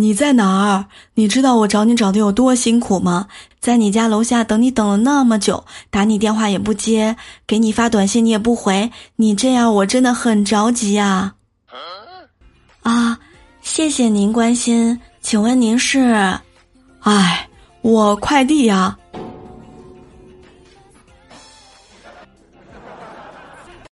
你在哪儿？你知道我找你找的有多辛苦吗？在你家楼下等你等了那么久，打你电话也不接，给你发短信你也不回。你这样我真的很着急呀！啊，谢谢您关心，请问您是……哎，我快递呀。